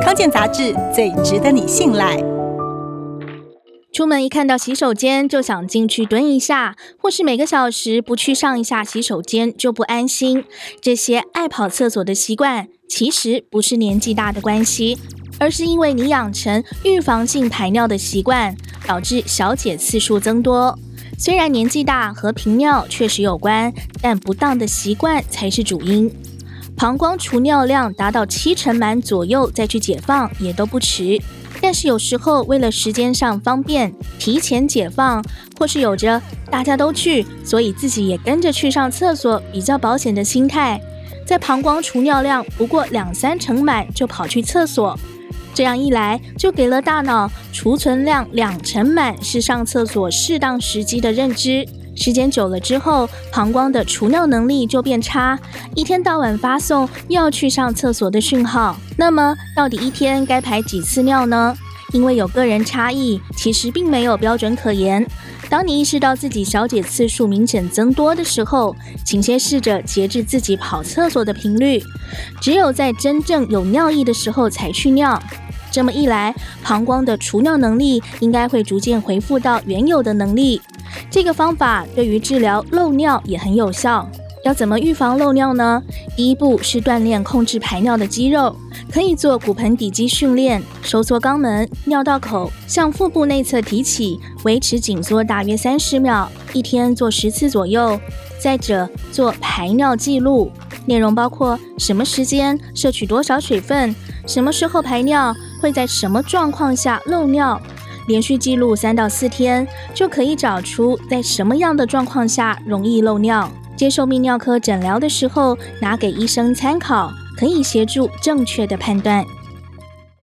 康健杂志最值得你信赖。出门一看到洗手间就想进去蹲一下，或是每个小时不去上一下洗手间就不安心。这些爱跑厕所的习惯，其实不是年纪大的关系，而是因为你养成预防性排尿的习惯，导致小解次数增多。虽然年纪大和频尿确实有关，但不当的习惯才是主因。膀胱储尿量达到七成满左右再去解放也都不迟。但是有时候为了时间上方便，提前解放，或是有着大家都去，所以自己也跟着去上厕所比较保险的心态，在膀胱储尿量不过两三成满就跑去厕所，这样一来就给了大脑储存量两成满是上厕所适当时机的认知。时间久了之后，膀胱的储尿能力就变差，一天到晚发送要去上厕所的讯号。那么，到底一天该排几次尿呢？因为有个人差异，其实并没有标准可言。当你意识到自己小解次数明显增多的时候，请先试着节制自己跑厕所的频率，只有在真正有尿意的时候才去尿。这么一来，膀胱的储尿能力应该会逐渐恢复到原有的能力。这个方法对于治疗漏尿也很有效。要怎么预防漏尿呢？第一步是锻炼控制排尿的肌肉，可以做骨盆底肌训练，收缩肛门、尿道口，向腹部内侧提起，维持紧缩大约三十秒，一天做十次左右。再者，做排尿记录，内容包括什么时间摄取多少水分，什么时候排尿，会在什么状况下漏尿。连续记录三到四天，就可以找出在什么样的状况下容易漏尿。接受泌尿科诊疗的时候，拿给医生参考，可以协助正确的判断。